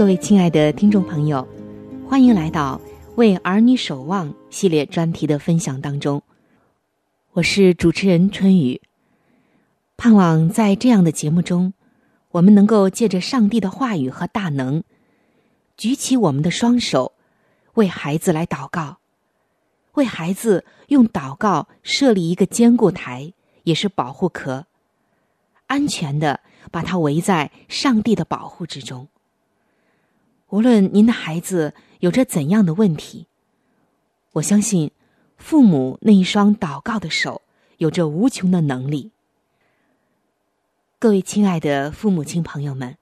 各位亲爱的听众朋友，欢迎来到《为儿女守望》系列专题的分享当中。我是主持人春雨，盼望在这样的节目中，我们能够借着上帝的话语和大能，举起我们的双手，为孩子来祷告，为孩子用祷告设立一个坚固台，也是保护壳，安全的把它围在上帝的保护之中。无论您的孩子有着怎样的问题，我相信父母那一双祷告的手有着无穷的能力。各位亲爱的父母亲朋友们，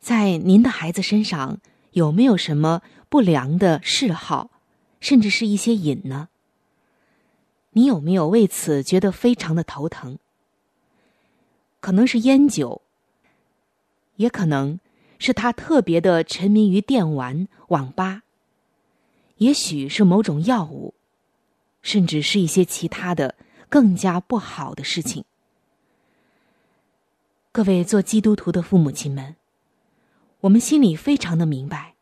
在您的孩子身上有没有什么不良的嗜好，甚至是一些瘾呢？你有没有为此觉得非常的头疼？可能是烟酒，也可能。是他特别的沉迷于电玩、网吧，也许是某种药物，甚至是一些其他的更加不好的事情。各位做基督徒的父母亲们，我们心里非常的明白，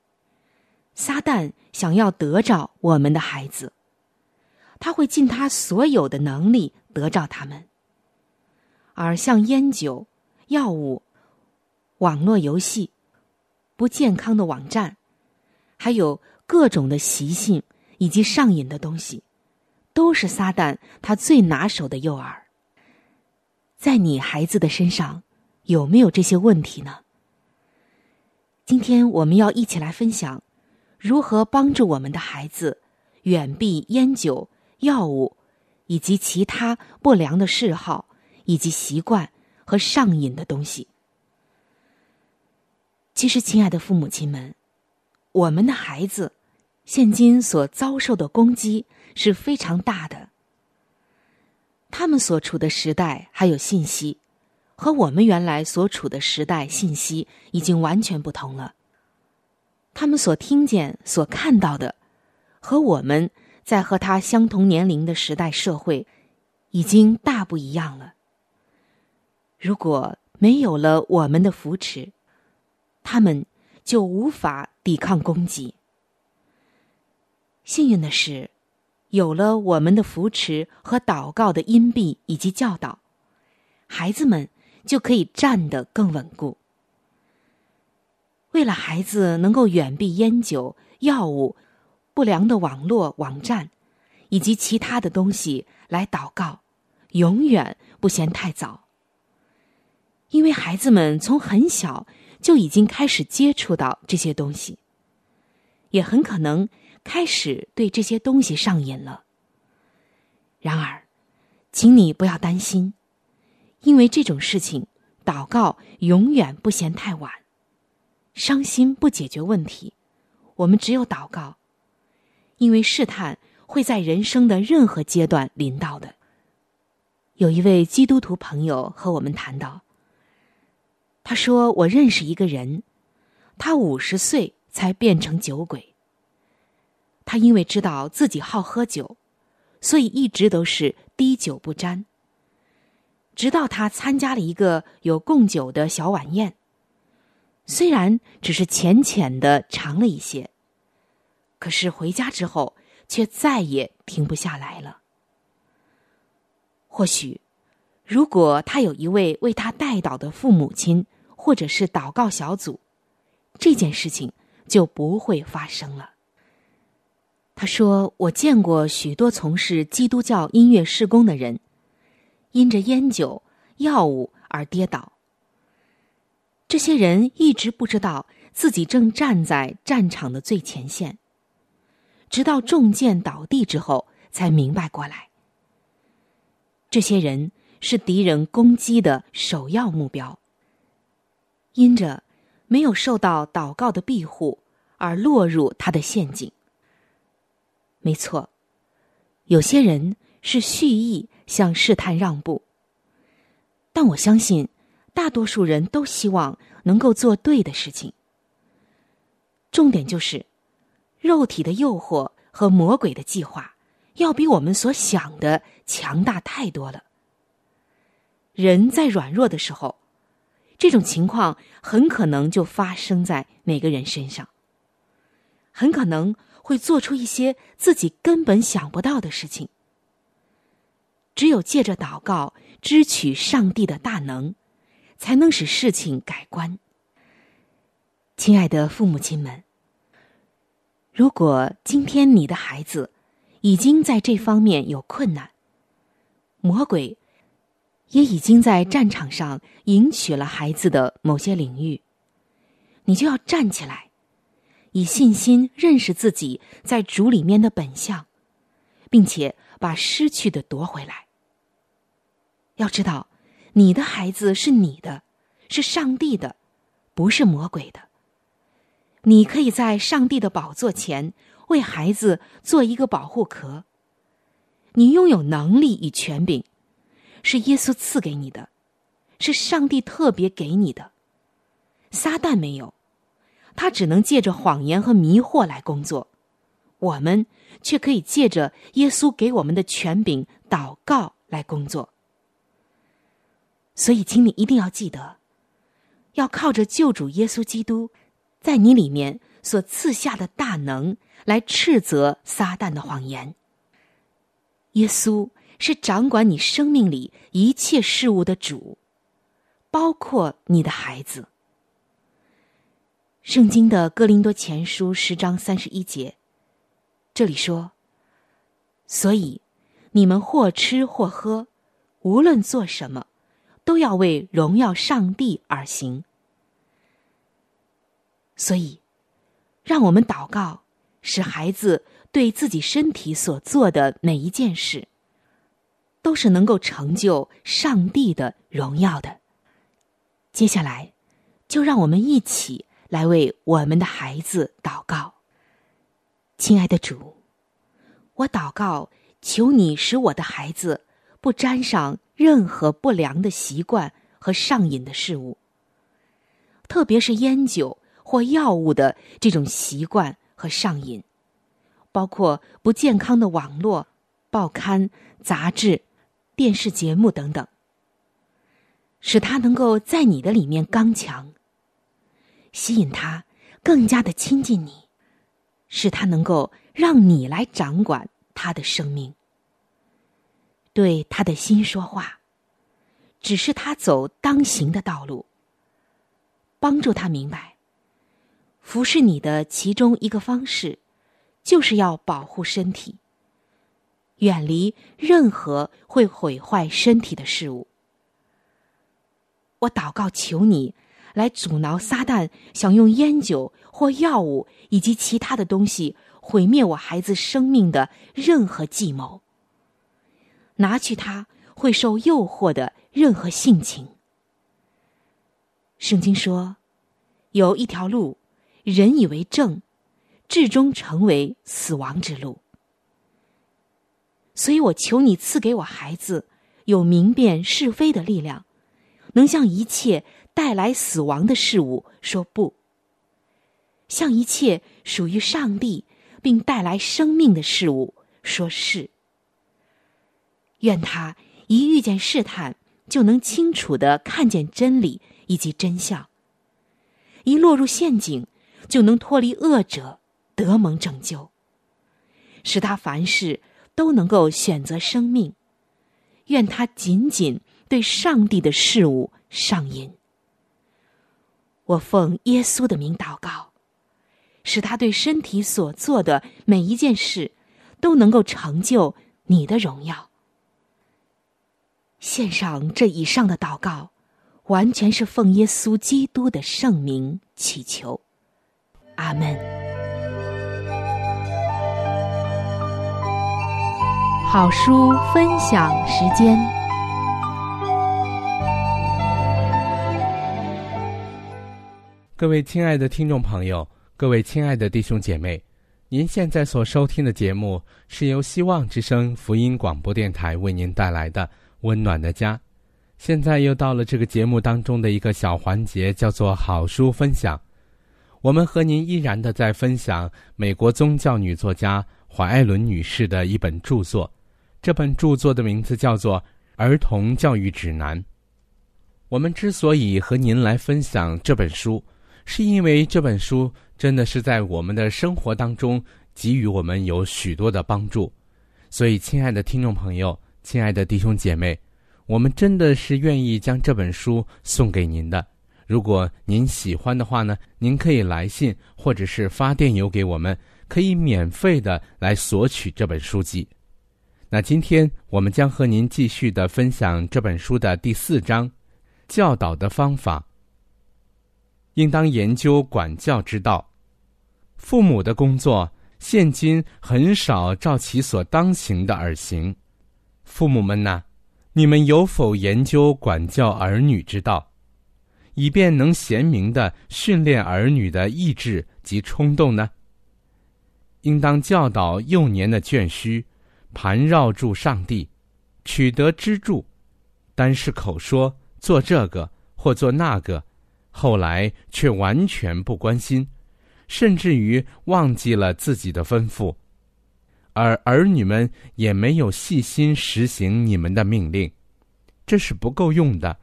撒旦想要得着我们的孩子，他会尽他所有的能力得着他们，而像烟酒、药物、网络游戏。不健康的网站，还有各种的习性以及上瘾的东西，都是撒旦他最拿手的诱饵。在你孩子的身上有没有这些问题呢？今天我们要一起来分享，如何帮助我们的孩子远避烟酒、药物以及其他不良的嗜好以及习惯和上瘾的东西。其实，亲爱的父母亲们，我们的孩子现今所遭受的攻击是非常大的。他们所处的时代还有信息，和我们原来所处的时代信息已经完全不同了。他们所听见、所看到的，和我们在和他相同年龄的时代社会，已经大不一样了。如果没有了我们的扶持，他们就无法抵抗攻击。幸运的是，有了我们的扶持和祷告的荫庇以及教导，孩子们就可以站得更稳固。为了孩子能够远避烟酒、药物、不良的网络网站以及其他的东西来祷告，永远不嫌太早。因为孩子们从很小。就已经开始接触到这些东西，也很可能开始对这些东西上瘾了。然而，请你不要担心，因为这种事情，祷告永远不嫌太晚。伤心不解决问题，我们只有祷告，因为试探会在人生的任何阶段临到的。有一位基督徒朋友和我们谈到。他说：“我认识一个人，他五十岁才变成酒鬼。他因为知道自己好喝酒，所以一直都是滴酒不沾。直到他参加了一个有供酒的小晚宴，虽然只是浅浅的尝了一些，可是回家之后却再也停不下来了。或许。”如果他有一位为他带祷的父母亲，或者是祷告小组，这件事情就不会发生了。他说：“我见过许多从事基督教音乐施工的人，因着烟酒、药物而跌倒。这些人一直不知道自己正站在战场的最前线，直到中箭倒地之后才明白过来。这些人。”是敌人攻击的首要目标。因着没有受到祷告的庇护，而落入他的陷阱。没错，有些人是蓄意向试探让步，但我相信，大多数人都希望能够做对的事情。重点就是，肉体的诱惑和魔鬼的计划，要比我们所想的强大太多了。人在软弱的时候，这种情况很可能就发生在每个人身上。很可能会做出一些自己根本想不到的事情。只有借着祷告，支取上帝的大能，才能使事情改观。亲爱的父母亲们，如果今天你的孩子已经在这方面有困难，魔鬼。也已经在战场上赢取了孩子的某些领域，你就要站起来，以信心认识自己在主里面的本相，并且把失去的夺回来。要知道，你的孩子是你的，是上帝的，不是魔鬼的。你可以在上帝的宝座前为孩子做一个保护壳。你拥有能力与权柄。是耶稣赐给你的，是上帝特别给你的。撒旦没有，他只能借着谎言和迷惑来工作。我们却可以借着耶稣给我们的权柄——祷告来工作。所以，请你一定要记得，要靠着救主耶稣基督在你里面所赐下的大能来斥责撒旦的谎言。耶稣。是掌管你生命里一切事物的主，包括你的孩子。圣经的哥林多前书十章三十一节，这里说：“所以你们或吃或喝，无论做什么，都要为荣耀上帝而行。”所以，让我们祷告，使孩子对自己身体所做的每一件事。都是能够成就上帝的荣耀的。接下来，就让我们一起来为我们的孩子祷告。亲爱的主，我祷告，求你使我的孩子不沾上任何不良的习惯和上瘾的事物，特别是烟酒或药物的这种习惯和上瘾，包括不健康的网络、报刊、杂志、电视节目等等，使他能够在你的里面刚强，吸引他更加的亲近你。使他能够让你来掌管他的生命，对他的心说话，只是他走当行的道路。帮助他明白，服侍你的其中一个方式，就是要保护身体，远离任何会毁坏身体的事物。我祷告，求你。来阻挠撒旦想用烟酒或药物以及其他的东西毁灭我孩子生命的任何计谋，拿去他会受诱惑的任何性情。圣经说，有一条路，人以为正，至终成为死亡之路。所以我求你赐给我孩子有明辨是非的力量，能向一切。带来死亡的事物说不，向一切属于上帝并带来生命的事物说是。愿他一遇见试探，就能清楚的看见真理以及真相；一落入陷阱，就能脱离恶者，得蒙拯救。使他凡事都能够选择生命。愿他仅仅对上帝的事物上瘾。我奉耶稣的名祷告，使他对身体所做的每一件事，都能够成就你的荣耀。献上这以上的祷告，完全是奉耶稣基督的圣名祈求。阿门。好书分享时间。各位亲爱的听众朋友，各位亲爱的弟兄姐妹，您现在所收听的节目是由希望之声福音广播电台为您带来的《温暖的家》。现在又到了这个节目当中的一个小环节，叫做好书分享。我们和您依然的在分享美国宗教女作家怀艾伦女士的一本著作，这本著作的名字叫做《儿童教育指南》。我们之所以和您来分享这本书，是因为这本书真的是在我们的生活当中给予我们有许多的帮助，所以，亲爱的听众朋友，亲爱的弟兄姐妹，我们真的是愿意将这本书送给您的。如果您喜欢的话呢，您可以来信或者是发电邮给我们，可以免费的来索取这本书籍。那今天我们将和您继续的分享这本书的第四章，教导的方法。应当研究管教之道。父母的工作，现今很少照其所当行的而行。父母们呐，你们有否研究管教儿女之道，以便能贤明的训练儿女的意志及冲动呢？应当教导幼年的眷须，盘绕住上帝，取得支柱，单是口说做这个或做那个。后来却完全不关心，甚至于忘记了自己的吩咐，而儿女们也没有细心实行你们的命令，这是不够用的。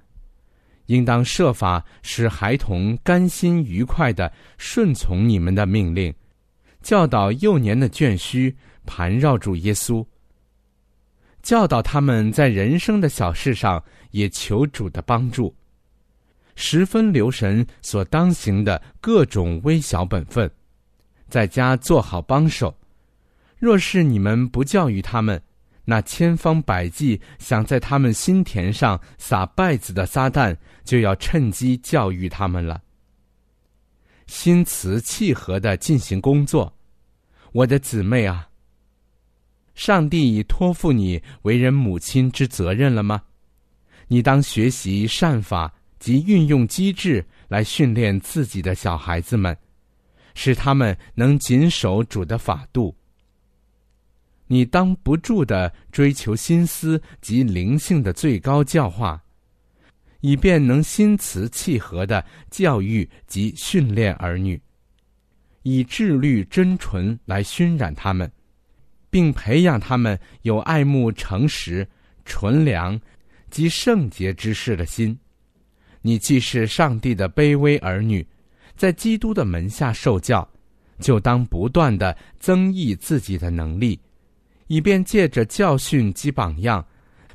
应当设法使孩童甘心愉快的顺从你们的命令，教导幼年的眷须盘绕住耶稣，教导他们在人生的小事上也求主的帮助。十分留神所当行的各种微小本分，在家做好帮手。若是你们不教育他们，那千方百计想在他们心田上撒稗子的撒旦，就要趁机教育他们了。心慈气和的进行工作，我的姊妹啊。上帝已托付你为人母亲之责任了吗？你当学习善法及运用机制来训练自己的小孩子们，使他们能谨守主的法度。你当不住的追求心思及灵性的最高教化，以便能心慈气和的教育及训练儿女，以智律真纯来熏染他们。并培养他们有爱慕诚实、纯良及圣洁之事的心。你既是上帝的卑微儿女，在基督的门下受教，就当不断的增益自己的能力，以便借着教训及榜样，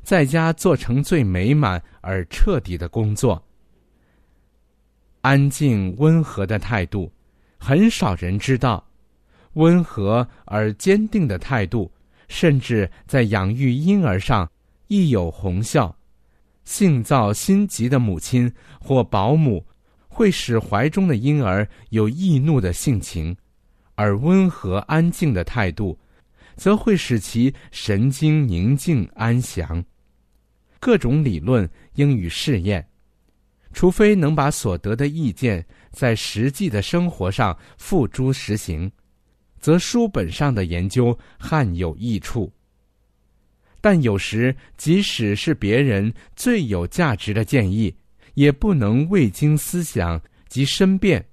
在家做成最美满而彻底的工作。安静温和的态度，很少人知道。温和而坚定的态度，甚至在养育婴儿上亦有红效。性躁心急的母亲或保姆，会使怀中的婴儿有易怒的性情；而温和安静的态度，则会使其神经宁静安详。各种理论应予试验，除非能把所得的意见在实际的生活上付诸实行。则书本上的研究罕有益处，但有时即使是别人最有价值的建议，也不能未经思想及申辩，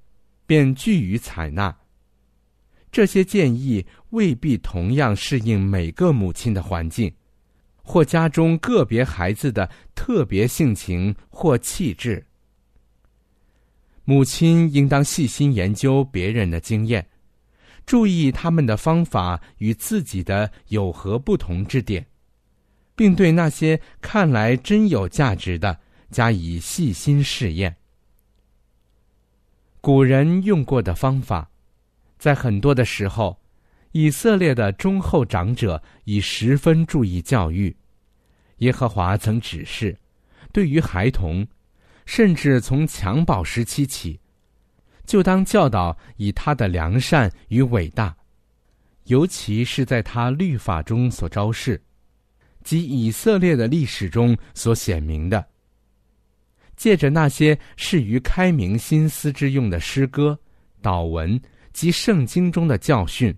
便拒于采纳。这些建议未必同样适应每个母亲的环境，或家中个别孩子的特别性情或气质。母亲应当细心研究别人的经验。注意他们的方法与自己的有何不同之点，并对那些看来真有价值的加以细心试验。古人用过的方法，在很多的时候，以色列的忠厚长者已十分注意教育。耶和华曾指示，对于孩童，甚至从襁褓时期起。就当教导以他的良善与伟大，尤其是在他律法中所昭示，及以色列的历史中所显明的。借着那些适于开明心思之用的诗歌、祷文及圣经中的教训，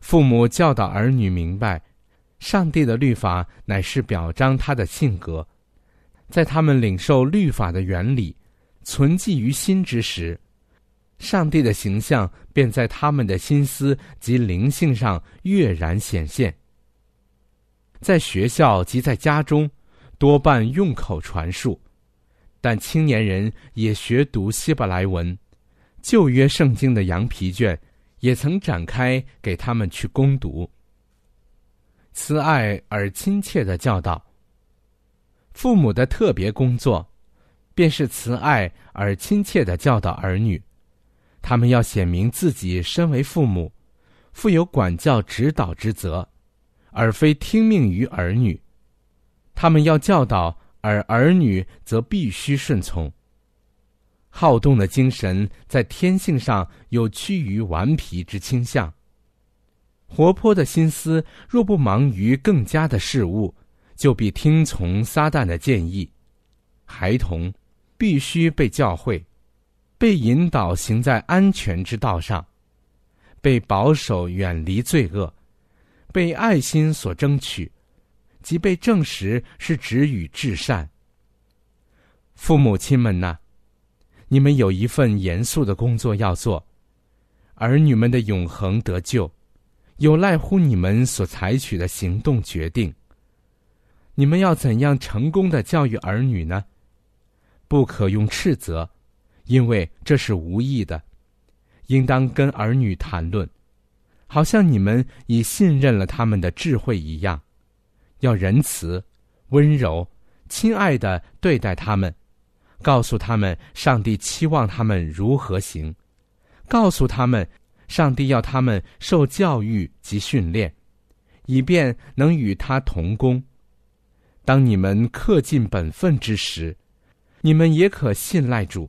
父母教导儿女明白，上帝的律法乃是表彰他的性格，在他们领受律法的原理，存记于心之时。上帝的形象便在他们的心思及灵性上跃然显现。在学校及在家中，多半用口传述，但青年人也学读希伯来文，旧约圣经的羊皮卷也曾展开给他们去攻读。慈爱而亲切的教导，父母的特别工作，便是慈爱而亲切的教导儿女。他们要显明自己身为父母，负有管教指导之责，而非听命于儿女。他们要教导，而儿女则必须顺从。好动的精神在天性上有趋于顽皮之倾向。活泼的心思若不忙于更加的事物，就必听从撒旦的建议。孩童必须被教诲。被引导行在安全之道上，被保守远离罪恶，被爱心所争取，即被证实是止于至善。父母亲们呐，你们有一份严肃的工作要做，儿女们的永恒得救，有赖乎你们所采取的行动决定。你们要怎样成功的教育儿女呢？不可用斥责。因为这是无意的，应当跟儿女谈论，好像你们已信任了他们的智慧一样，要仁慈、温柔、亲爱的对待他们，告诉他们上帝期望他们如何行，告诉他们上帝要他们受教育及训练，以便能与他同工。当你们恪尽本分之时，你们也可信赖主。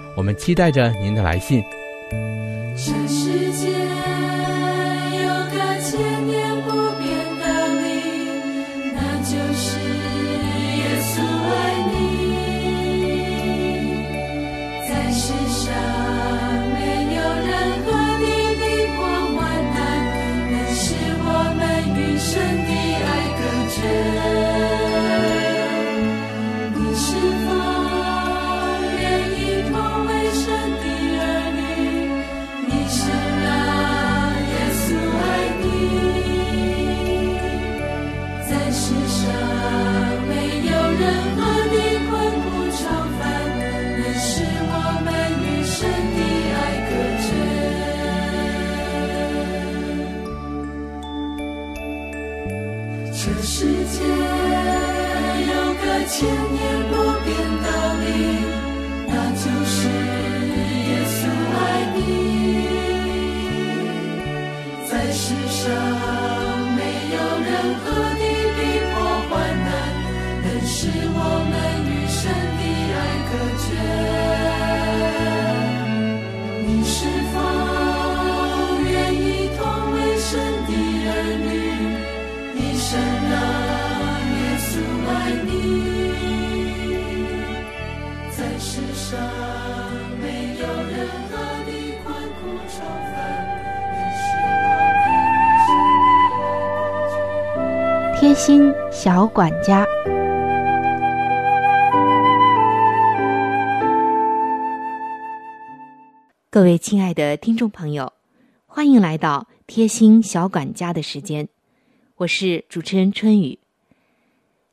我们期待着您的来信。这世界有个千年不变道理，那就是耶稣爱你。在世上没有任何的逼迫、患难，能使我们。贴心小管家，各位亲爱的听众朋友，欢迎来到贴心小管家的时间，我是主持人春雨。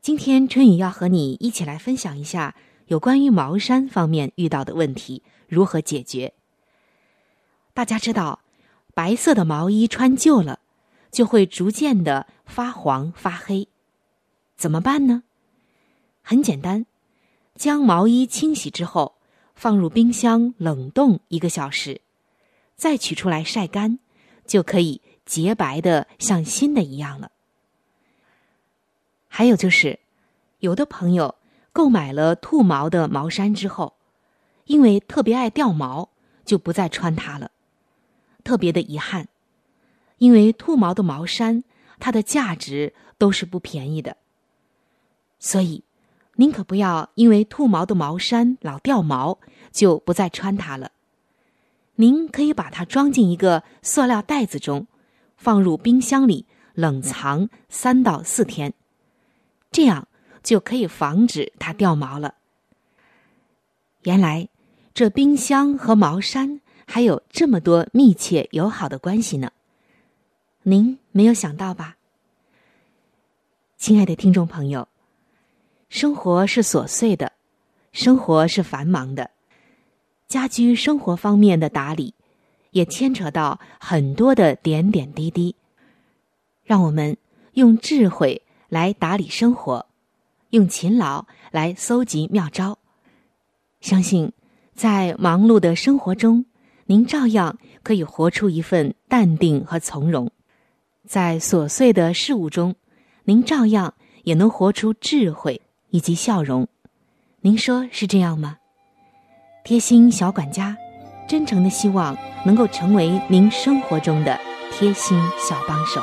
今天春雨要和你一起来分享一下有关于毛衫方面遇到的问题如何解决。大家知道，白色的毛衣穿旧了。就会逐渐的发黄发黑，怎么办呢？很简单，将毛衣清洗之后，放入冰箱冷冻一个小时，再取出来晒干，就可以洁白的像新的一样了。还有就是，有的朋友购买了兔毛的毛衫之后，因为特别爱掉毛，就不再穿它了，特别的遗憾。因为兔毛的毛衫，它的价值都是不便宜的，所以您可不要因为兔毛的毛衫老掉毛就不再穿它了。您可以把它装进一个塑料袋子中，放入冰箱里冷藏三到四天，这样就可以防止它掉毛了。原来，这冰箱和毛衫还有这么多密切友好的关系呢。您没有想到吧，亲爱的听众朋友，生活是琐碎的，生活是繁忙的，家居生活方面的打理，也牵扯到很多的点点滴滴。让我们用智慧来打理生活，用勤劳来搜集妙招。相信在忙碌的生活中，您照样可以活出一份淡定和从容。在琐碎的事物中，您照样也能活出智慧以及笑容。您说是这样吗？贴心小管家，真诚的希望能够成为您生活中的贴心小帮手。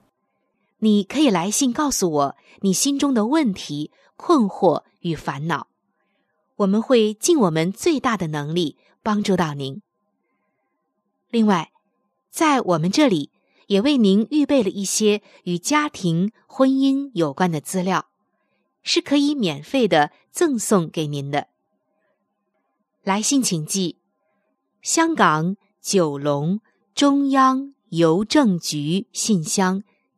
你可以来信告诉我你心中的问题、困惑与烦恼，我们会尽我们最大的能力帮助到您。另外，在我们这里。也为您预备了一些与家庭、婚姻有关的资料，是可以免费的赠送给您的。来信请寄：香港九龙中央邮政局信箱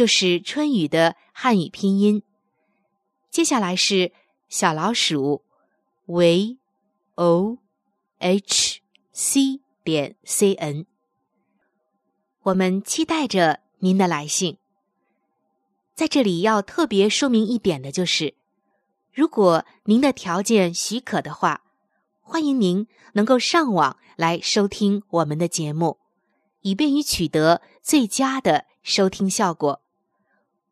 就是春雨的汉语拼音。接下来是小老鼠 v o h c 点 c n。我们期待着。您的来信，在这里要特别说明一点的就是，如果您的条件许可的话，欢迎您能够上网来收听我们的节目，以便于取得最佳的收听效果。